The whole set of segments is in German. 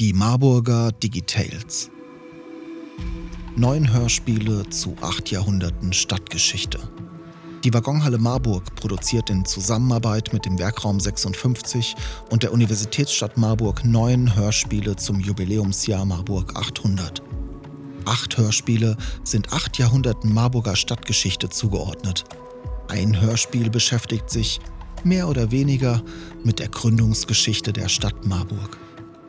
Die Marburger Digitales. Neun Hörspiele zu acht Jahrhunderten Stadtgeschichte. Die Waggonhalle Marburg produziert in Zusammenarbeit mit dem Werkraum 56 und der Universitätsstadt Marburg neun Hörspiele zum Jubiläumsjahr Marburg 800. Acht Hörspiele sind acht Jahrhunderten Marburger Stadtgeschichte zugeordnet. Ein Hörspiel beschäftigt sich, mehr oder weniger, mit der Gründungsgeschichte der Stadt Marburg.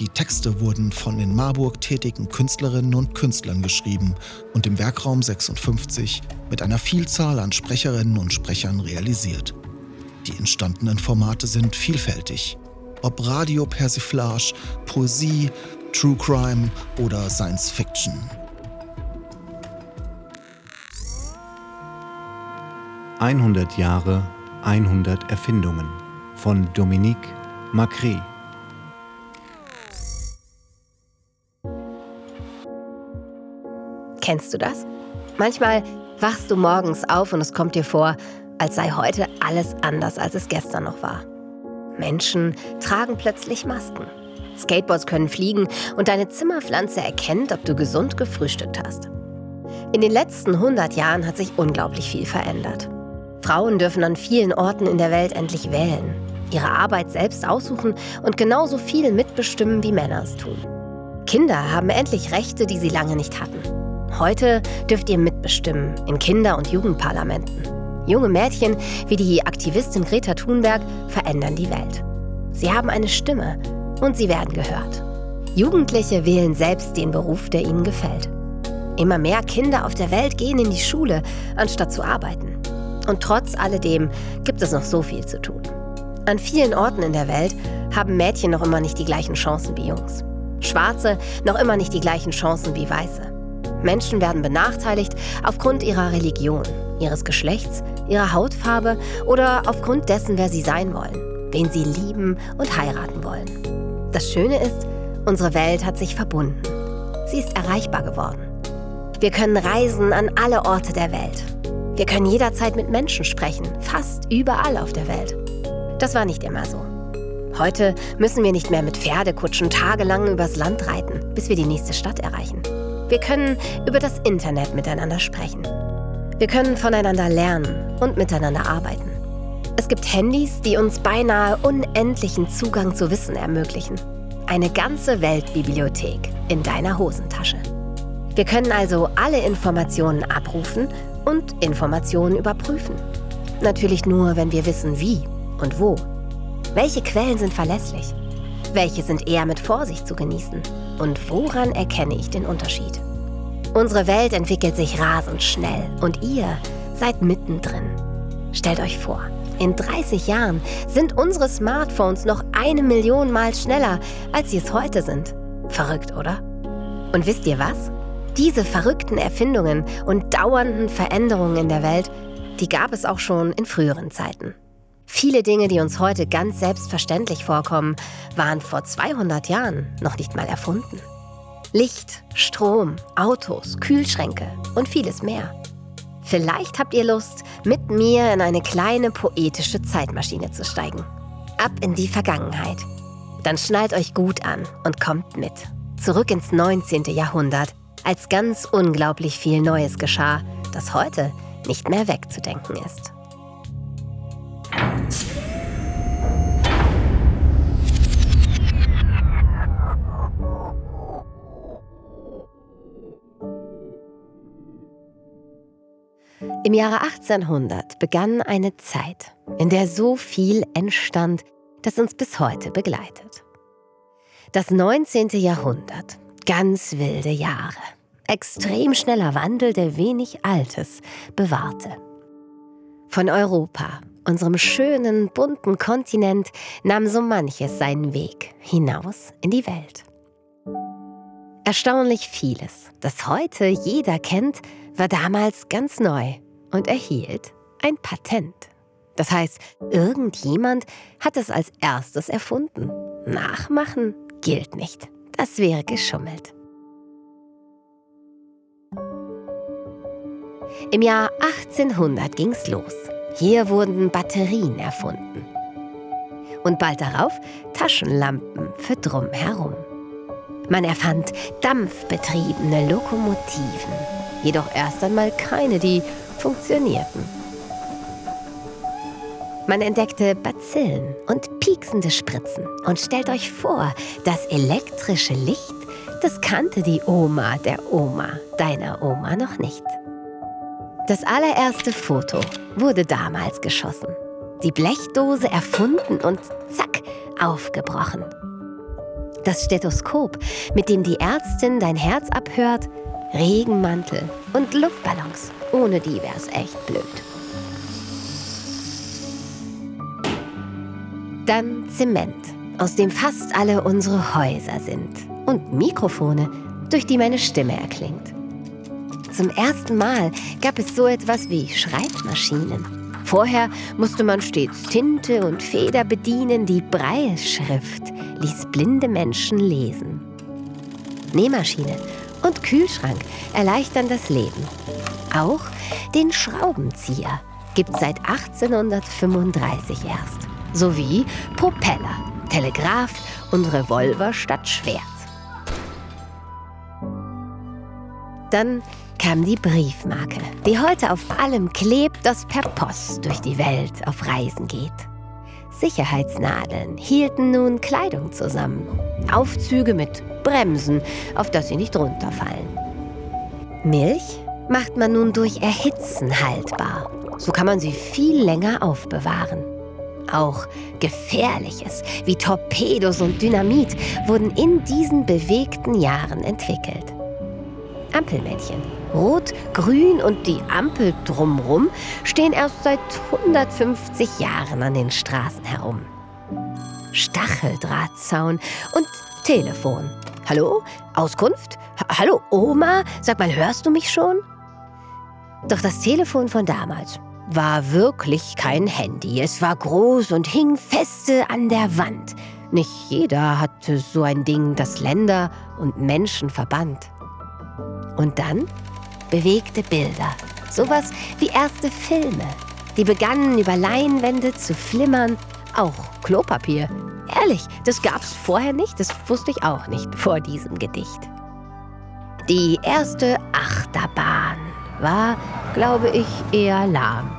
Die Texte wurden von in Marburg tätigen Künstlerinnen und Künstlern geschrieben und im Werkraum 56 mit einer Vielzahl an Sprecherinnen und Sprechern realisiert. Die entstandenen Formate sind vielfältig. Ob Radio Persiflage, Poesie, True Crime oder Science Fiction. »100 Jahre, 100 Erfindungen« von Dominique Macré Kennst du das? Manchmal wachst du morgens auf und es kommt dir vor, als sei heute alles anders, als es gestern noch war. Menschen tragen plötzlich Masken. Skateboards können fliegen und deine Zimmerpflanze erkennt, ob du gesund gefrühstückt hast. In den letzten 100 Jahren hat sich unglaublich viel verändert. Frauen dürfen an vielen Orten in der Welt endlich wählen, ihre Arbeit selbst aussuchen und genauso viel mitbestimmen, wie Männer es tun. Kinder haben endlich Rechte, die sie lange nicht hatten. Heute dürft ihr mitbestimmen in Kinder- und Jugendparlamenten. Junge Mädchen wie die Aktivistin Greta Thunberg verändern die Welt. Sie haben eine Stimme und sie werden gehört. Jugendliche wählen selbst den Beruf, der ihnen gefällt. Immer mehr Kinder auf der Welt gehen in die Schule, anstatt zu arbeiten. Und trotz alledem gibt es noch so viel zu tun. An vielen Orten in der Welt haben Mädchen noch immer nicht die gleichen Chancen wie Jungs. Schwarze noch immer nicht die gleichen Chancen wie Weiße. Menschen werden benachteiligt aufgrund ihrer Religion, ihres Geschlechts, ihrer Hautfarbe oder aufgrund dessen, wer sie sein wollen, wen sie lieben und heiraten wollen. Das Schöne ist, unsere Welt hat sich verbunden. Sie ist erreichbar geworden. Wir können reisen an alle Orte der Welt. Wir können jederzeit mit Menschen sprechen, fast überall auf der Welt. Das war nicht immer so. Heute müssen wir nicht mehr mit Pferdekutschen tagelang übers Land reiten, bis wir die nächste Stadt erreichen. Wir können über das Internet miteinander sprechen. Wir können voneinander lernen und miteinander arbeiten. Es gibt Handys, die uns beinahe unendlichen Zugang zu Wissen ermöglichen. Eine ganze Weltbibliothek in deiner Hosentasche. Wir können also alle Informationen abrufen und Informationen überprüfen. Natürlich nur, wenn wir wissen, wie und wo. Welche Quellen sind verlässlich? Welche sind eher mit Vorsicht zu genießen? Und woran erkenne ich den Unterschied? Unsere Welt entwickelt sich rasend schnell und ihr seid mittendrin. Stellt euch vor, in 30 Jahren sind unsere Smartphones noch eine Million Mal schneller, als sie es heute sind. Verrückt, oder? Und wisst ihr was? Diese verrückten Erfindungen und dauernden Veränderungen in der Welt, die gab es auch schon in früheren Zeiten. Viele Dinge, die uns heute ganz selbstverständlich vorkommen, waren vor 200 Jahren noch nicht mal erfunden. Licht, Strom, Autos, Kühlschränke und vieles mehr. Vielleicht habt ihr Lust, mit mir in eine kleine poetische Zeitmaschine zu steigen. Ab in die Vergangenheit. Dann schnallt euch gut an und kommt mit. Zurück ins 19. Jahrhundert, als ganz unglaublich viel Neues geschah, das heute nicht mehr wegzudenken ist. Im Jahre 1800 begann eine Zeit, in der so viel entstand, das uns bis heute begleitet. Das 19. Jahrhundert, ganz wilde Jahre, extrem schneller Wandel, der wenig Altes bewahrte. Von Europa, unserem schönen, bunten Kontinent, nahm so manches seinen Weg hinaus in die Welt. Erstaunlich vieles, das heute jeder kennt, war damals ganz neu und erhielt ein Patent. Das heißt, irgendjemand hat es als erstes erfunden. Nachmachen gilt nicht. Das wäre geschummelt. Im Jahr 1800 ging's los. Hier wurden Batterien erfunden. Und bald darauf Taschenlampen für drumherum. Man erfand dampfbetriebene Lokomotiven, jedoch erst einmal keine, die funktionierten. Man entdeckte Bazillen und pieksende Spritzen. Und stellt euch vor, das elektrische Licht, das kannte die Oma der Oma deiner Oma noch nicht. Das allererste Foto wurde damals geschossen. Die Blechdose erfunden und zack, aufgebrochen. Das Stethoskop, mit dem die Ärztin dein Herz abhört, Regenmantel und Luftballons. Ohne die wär's echt blöd. Dann Zement, aus dem fast alle unsere Häuser sind. Und Mikrofone, durch die meine Stimme erklingt. Zum ersten Mal gab es so etwas wie Schreibmaschinen. Vorher musste man stets Tinte und Feder bedienen, die Breilschrift ließ blinde Menschen lesen. Nähmaschine und Kühlschrank erleichtern das Leben. Auch den Schraubenzieher gibt seit 1835 erst sowie Propeller, Telegraph und Revolver statt Schwert. Dann kam die Briefmarke, die heute auf allem klebt, das per Post durch die Welt auf Reisen geht. Sicherheitsnadeln hielten nun Kleidung zusammen. Aufzüge mit Bremsen, auf dass sie nicht runterfallen. Milch macht man nun durch Erhitzen haltbar. So kann man sie viel länger aufbewahren. Auch Gefährliches wie Torpedos und Dynamit wurden in diesen bewegten Jahren entwickelt. Ampelmännchen, rot, grün und die Ampel drumrum stehen erst seit 150 Jahren an den Straßen herum. Stacheldrahtzaun und Telefon. Hallo? Auskunft? H Hallo, Oma? Sag mal, hörst du mich schon? Doch das Telefon von damals war wirklich kein Handy. Es war groß und hing feste an der Wand. Nicht jeder hatte so ein Ding, das Länder und Menschen verband. Und dann bewegte Bilder, sowas wie erste Filme. Die begannen über Leinwände zu flimmern, auch Klopapier. Ehrlich, das gab's vorher nicht, das wusste ich auch nicht vor diesem Gedicht. Die erste Achterbahn war, glaube ich, eher lahm.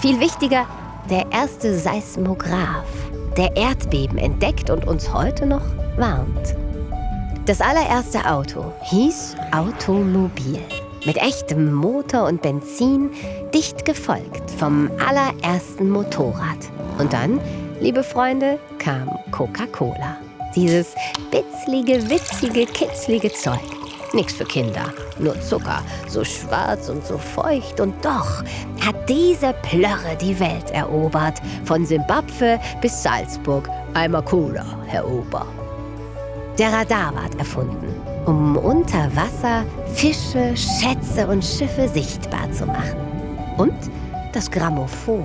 Viel wichtiger, der erste Seismograph, der Erdbeben entdeckt und uns heute noch warnt. Das allererste Auto hieß Automobil. Mit echtem Motor und Benzin, dicht gefolgt vom allerersten Motorrad. Und dann, liebe Freunde, kam Coca-Cola. Dieses bitzlige, witzige, kitzlige Zeug. Nichts für Kinder, nur Zucker, so schwarz und so feucht. Und doch hat diese Plörre die Welt erobert. Von Simbabwe bis Salzburg. Einmal Cola, Herr Ober. Der Radar ward erfunden, um unter Wasser Fische, Schätze und Schiffe sichtbar zu machen. Und das Grammophon.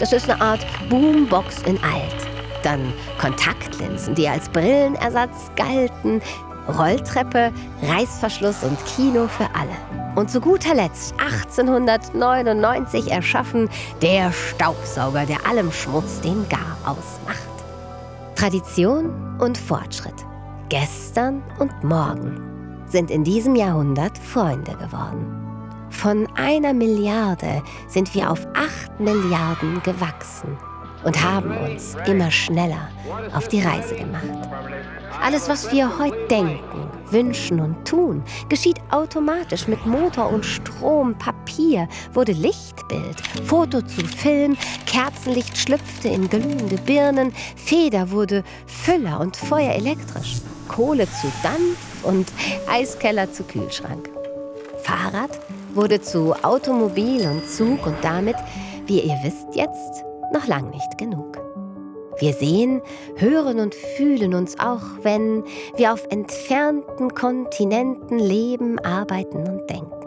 Das ist eine Art Boombox in alt. Dann Kontaktlinsen, die als Brillenersatz galten, Rolltreppe, Reißverschluss und Kino für alle. Und zu guter Letzt 1899 erschaffen der Staubsauger, der allem Schmutz den Gar ausmacht. Tradition und Fortschritt, gestern und morgen sind in diesem Jahrhundert Freunde geworden. Von einer Milliarde sind wir auf acht Milliarden gewachsen und haben uns immer schneller auf die Reise gemacht. Alles, was wir heute denken, wünschen und tun, geschieht automatisch mit Motor und Strom, Papier wurde Lichtbild, Foto zu Film, Kerzenlicht schlüpfte in glühende Birnen, Feder wurde Füller und Feuer elektrisch, Kohle zu Dampf und Eiskeller zu Kühlschrank. Fahrrad wurde zu Automobil und Zug und damit, wie ihr wisst jetzt, noch lang nicht genug. Wir sehen, hören und fühlen uns auch, wenn wir auf entfernten Kontinenten leben, arbeiten und denken.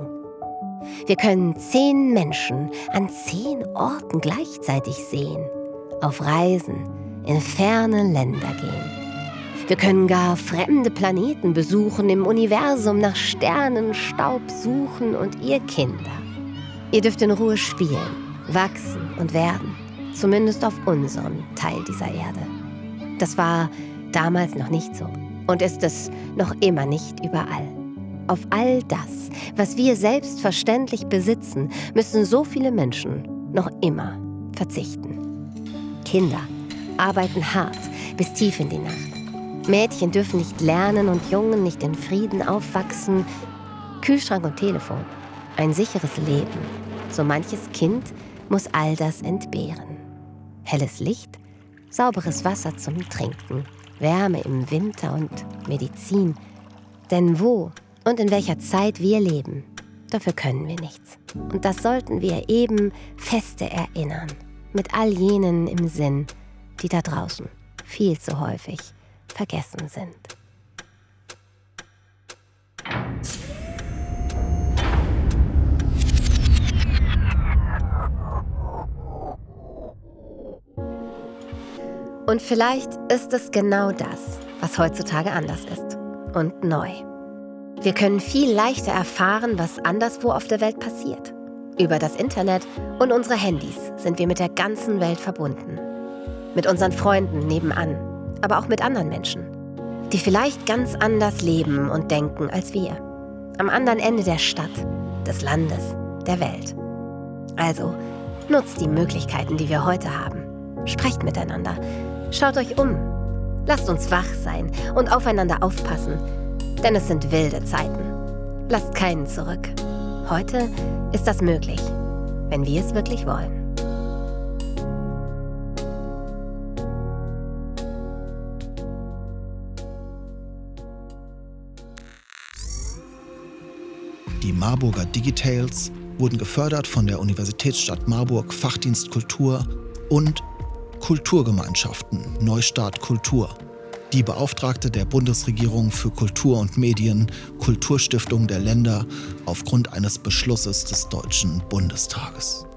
Wir können zehn Menschen an zehn Orten gleichzeitig sehen, auf Reisen in ferne Länder gehen. Wir können gar fremde Planeten besuchen, im Universum nach Sternenstaub suchen und ihr Kinder. Ihr dürft in Ruhe spielen, wachsen und werden zumindest auf unserem Teil dieser Erde. Das war damals noch nicht so. und ist es noch immer nicht überall. Auf all das, was wir selbstverständlich besitzen, müssen so viele Menschen noch immer verzichten. Kinder arbeiten hart bis tief in die Nacht. Mädchen dürfen nicht lernen und Jungen nicht in Frieden aufwachsen. Kühlschrank und Telefon, ein sicheres Leben. So manches Kind muss all das entbehren. Helles Licht, sauberes Wasser zum Trinken, Wärme im Winter und Medizin. Denn wo und in welcher Zeit wir leben, dafür können wir nichts. Und das sollten wir eben feste erinnern, mit all jenen im Sinn, die da draußen viel zu häufig vergessen sind. Und vielleicht ist es genau das, was heutzutage anders ist und neu. Wir können viel leichter erfahren, was anderswo auf der Welt passiert. Über das Internet und unsere Handys sind wir mit der ganzen Welt verbunden. Mit unseren Freunden nebenan, aber auch mit anderen Menschen, die vielleicht ganz anders leben und denken als wir. Am anderen Ende der Stadt, des Landes, der Welt. Also, nutzt die Möglichkeiten, die wir heute haben. Sprecht miteinander. Schaut euch um. Lasst uns wach sein und aufeinander aufpassen denn es sind wilde Zeiten. Lasst keinen zurück. Heute ist das möglich, wenn wir es wirklich wollen. Die Marburger Digitales wurden gefördert von der Universitätsstadt Marburg Fachdienst Kultur und Kulturgemeinschaften Neustart Kultur die Beauftragte der Bundesregierung für Kultur und Medien, Kulturstiftung der Länder aufgrund eines Beschlusses des Deutschen Bundestages.